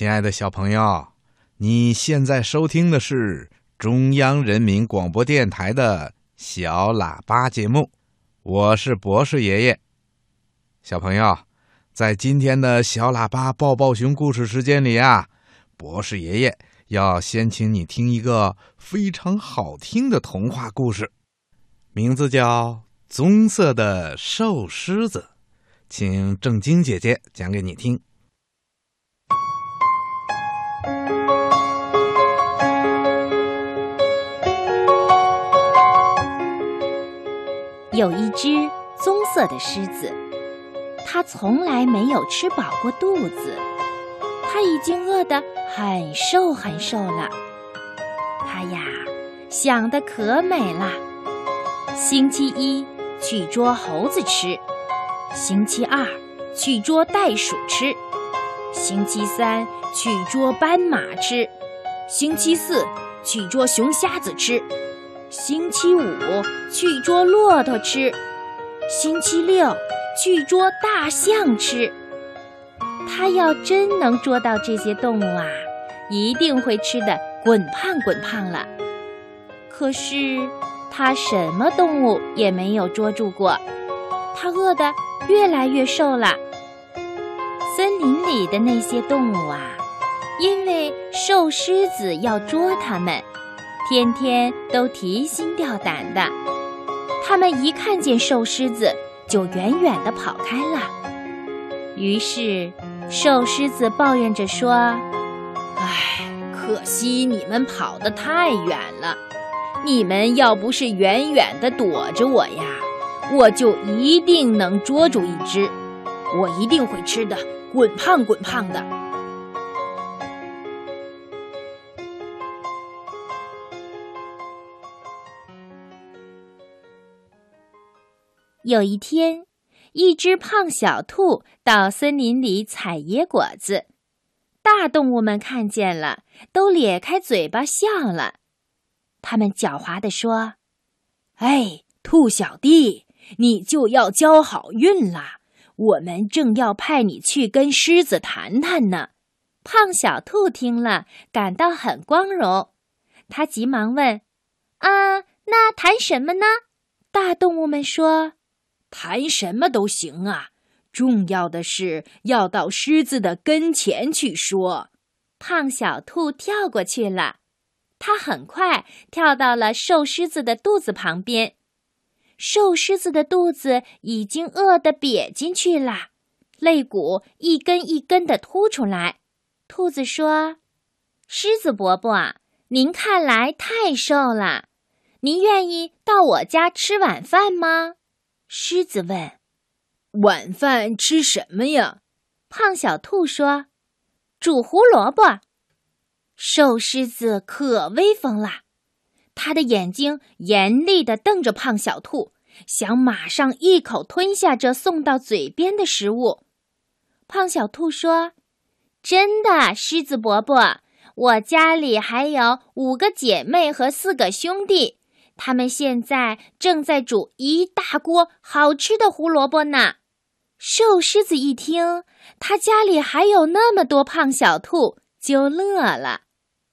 亲爱的小朋友，你现在收听的是中央人民广播电台的小喇叭节目，我是博士爷爷。小朋友，在今天的小喇叭抱抱熊故事时间里啊，博士爷爷要先请你听一个非常好听的童话故事，名字叫《棕色的瘦狮子》，请正晶姐姐讲给你听。有一只棕色的狮子，它从来没有吃饱过肚子，它已经饿得很瘦很瘦了。它呀，想的可美了。星期一去捉猴子吃，星期二去捉袋鼠吃，星期三去捉斑马吃，星期四去捉熊瞎子吃。星期五去捉骆驼吃，星期六去捉大象吃。他要真能捉到这些动物啊，一定会吃的滚胖滚胖了。可是他什么动物也没有捉住过，他饿得越来越瘦了。森林里的那些动物啊，因为瘦狮子要捉它们。天天都提心吊胆的，他们一看见瘦狮子就远远地跑开了。于是，瘦狮子抱怨着说：“唉，可惜你们跑得太远了。你们要不是远远地躲着我呀，我就一定能捉住一只，我一定会吃的滚胖滚胖的。”有一天，一只胖小兔到森林里采野果子，大动物们看见了，都咧开嘴巴笑了。他们狡猾地说：“哎，兔小弟，你就要交好运啦！我们正要派你去跟狮子谈谈呢。”胖小兔听了，感到很光荣，他急忙问：“啊，那谈什么呢？”大动物们说。谈什么都行啊，重要的是要到狮子的跟前去说。胖小兔跳过去了，它很快跳到了瘦狮子的肚子旁边。瘦狮子的肚子已经饿得瘪进去了，肋骨一根一根的凸出来。兔子说：“狮子伯伯，您看来太瘦了，您愿意到我家吃晚饭吗？”狮子问：“晚饭吃什么呀？”胖小兔说：“煮胡萝卜。”瘦狮子可威风了，他的眼睛严厉地瞪着胖小兔，想马上一口吞下这送到嘴边的食物。胖小兔说：“真的，狮子伯伯，我家里还有五个姐妹和四个兄弟。”他们现在正在煮一大锅好吃的胡萝卜呢。瘦狮子一听，他家里还有那么多胖小兔，就乐了。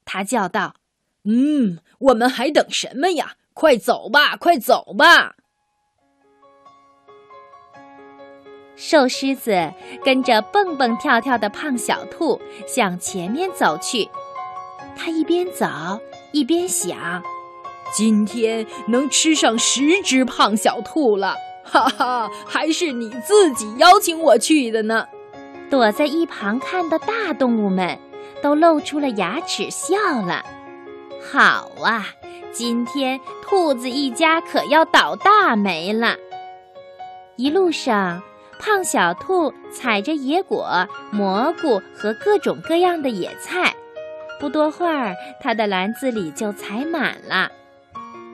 他叫道：“嗯，我们还等什么呀？快走吧，快走吧！”瘦狮子跟着蹦蹦跳跳的胖小兔向前面走去。他一边走一边想。今天能吃上十只胖小兔了，哈哈！还是你自己邀请我去的呢。躲在一旁看的大动物们都露出了牙齿笑了。好啊，今天兔子一家可要倒大霉了。一路上，胖小兔采着野果、蘑菇和各种各样的野菜，不多会儿，它的篮子里就采满了。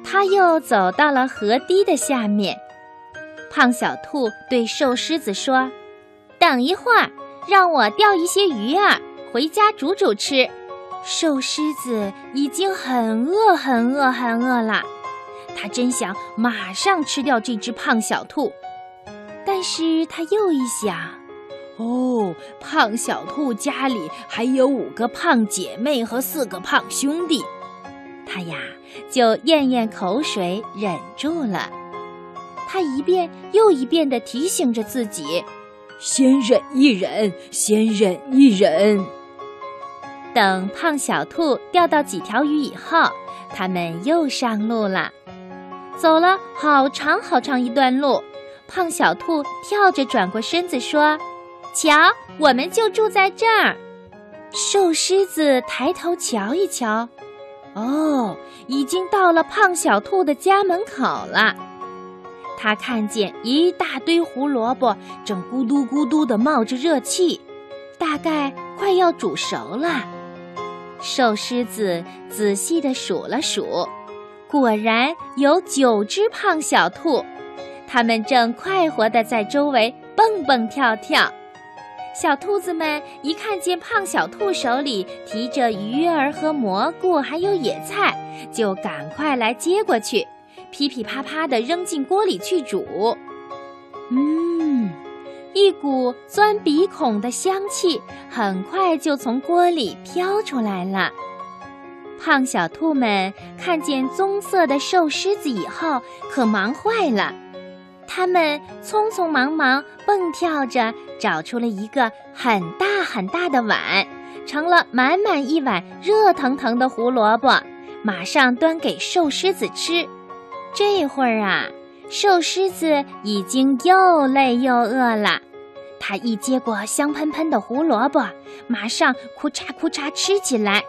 他又走到了河堤的下面，胖小兔对瘦狮子说：“等一会儿，让我钓一些鱼儿回家煮煮吃。”瘦狮子已经很饿、很饿、很饿了，他真想马上吃掉这只胖小兔，但是他又一想：“哦，胖小兔家里还有五个胖姐妹和四个胖兄弟，他呀就咽咽口水，忍住了。他一遍又一遍地提醒着自己：“先忍一忍，先忍一忍。”等胖小兔钓到几条鱼以后，他们又上路了。走了好长好长一段路，胖小兔跳着转过身子说。瞧，我们就住在这儿。瘦狮子抬头瞧一瞧，哦，已经到了胖小兔的家门口了。他看见一大堆胡萝卜正咕嘟咕嘟地冒着热气，大概快要煮熟了。瘦狮子仔细地数了数，果然有九只胖小兔，它们正快活地在周围蹦蹦跳跳。小兔子们一看见胖小兔手里提着鱼儿和蘑菇，还有野菜，就赶快来接过去，噼噼啪啪地扔进锅里去煮。嗯，一股钻鼻孔的香气很快就从锅里飘出来了。胖小兔们看见棕色的瘦狮子以后，可忙坏了。他们匆匆忙忙蹦跳着找出了一个很大很大的碗，盛了满满一碗热腾腾的胡萝卜，马上端给瘦狮子吃。这会儿啊，瘦狮子已经又累又饿了，他一接过香喷喷的胡萝卜，马上哭嚓哭嚓吃起来。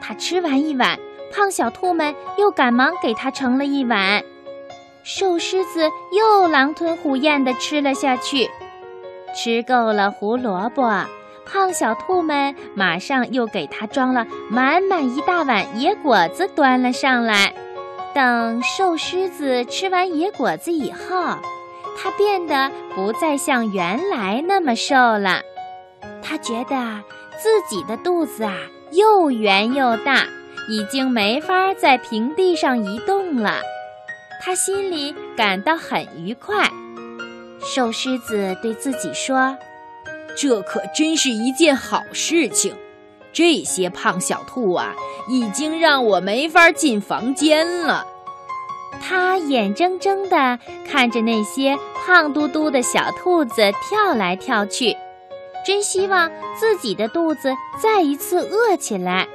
他吃完一碗，胖小兔们又赶忙给他盛了一碗。瘦狮子又狼吞虎咽地吃了下去，吃够了胡萝卜，胖小兔们马上又给它装了满满一大碗野果子，端了上来。等瘦狮子吃完野果子以后，它变得不再像原来那么瘦了。它觉得自己的肚子啊又圆又大，已经没法在平地上移动了。他心里感到很愉快。瘦狮子对自己说：“这可真是一件好事情。这些胖小兔啊，已经让我没法进房间了。”他眼睁睁地看着那些胖嘟嘟的小兔子跳来跳去，真希望自己的肚子再一次饿起来。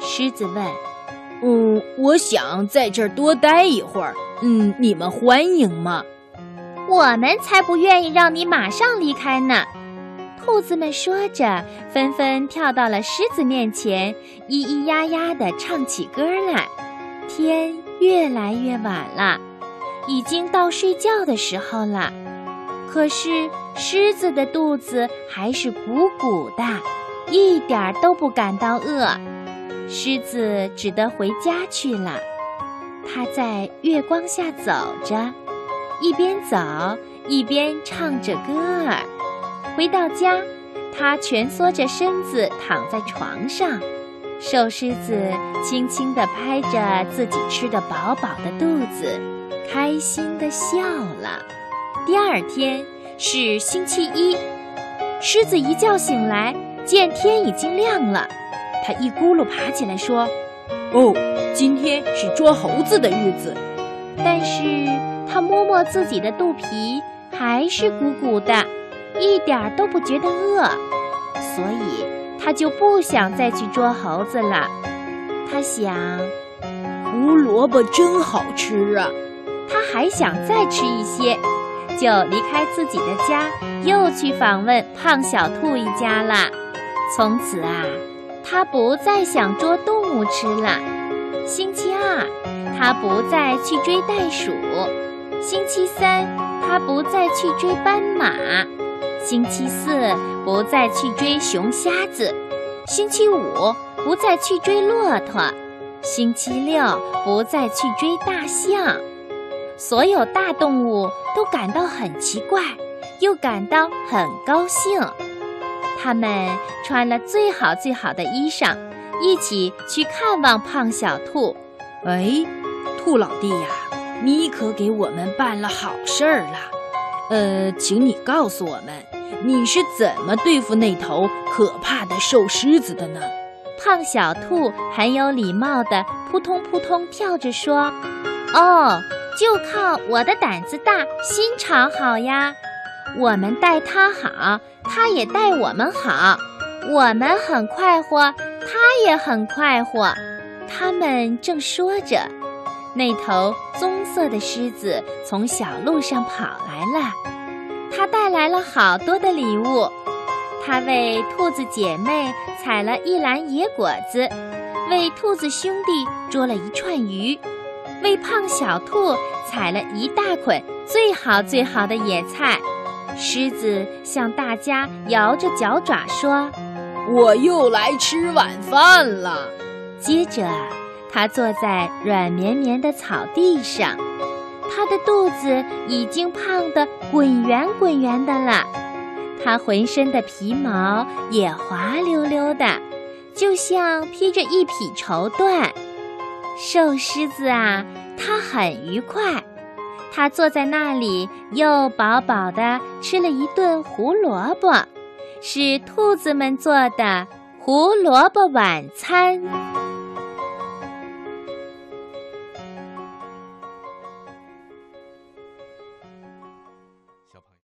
狮子问。嗯，我想在这儿多待一会儿。嗯，你们欢迎吗？我们才不愿意让你马上离开呢。兔子们说着，纷纷跳到了狮子面前，咿咿呀呀地唱起歌来。天越来越晚了，已经到睡觉的时候了。可是狮子的肚子还是鼓鼓的，一点儿都不感到饿。狮子只得回家去了。它在月光下走着，一边走一边唱着歌儿。回到家，它蜷缩着身子躺在床上。瘦狮子轻轻地拍着自己吃得饱饱的肚子，开心地笑了。第二天是星期一，狮子一觉醒来，见天已经亮了。他一咕噜爬起来说：“哦，今天是捉猴子的日子。”但是他摸摸自己的肚皮，还是鼓鼓的，一点儿都不觉得饿，所以他就不想再去捉猴子了。他想，胡萝卜真好吃啊！他还想再吃一些，就离开自己的家，又去访问胖小兔一家了。从此啊。他不再想捉动物吃了。星期二，他不再去追袋鼠；星期三，他不再去追斑马；星期四，不再去追熊瞎子；星期五，不再去追骆驼；星期六，不再去追大象。所有大动物都感到很奇怪，又感到很高兴。他们穿了最好最好的衣裳，一起去看望胖小兔。哎，兔老弟呀，你可给我们办了好事儿了。呃，请你告诉我们，你是怎么对付那头可怕的瘦狮子的呢？胖小兔很有礼貌地扑通扑通跳着说：“哦，就靠我的胆子大，心肠好呀。我们待它好，它也待我们好。我们很快活，它也很快活。”他们正说着，那头棕色的狮子从小路上跑来了，它带来了好多的礼物。他为兔子姐妹采了一篮野果子，为兔子兄弟捉了一串鱼，为胖小兔采了一大捆最好最好的野菜。狮子向大家摇着脚爪说：“我又来吃晚饭了。”接着，它坐在软绵绵的草地上，它的肚子已经胖得滚圆滚圆的了。它浑身的皮毛也滑溜溜的，就像披着一匹绸缎。瘦狮子啊，它很愉快，他坐在那里，又饱饱的吃了一顿胡萝卜，是兔子们做的胡萝卜晚餐。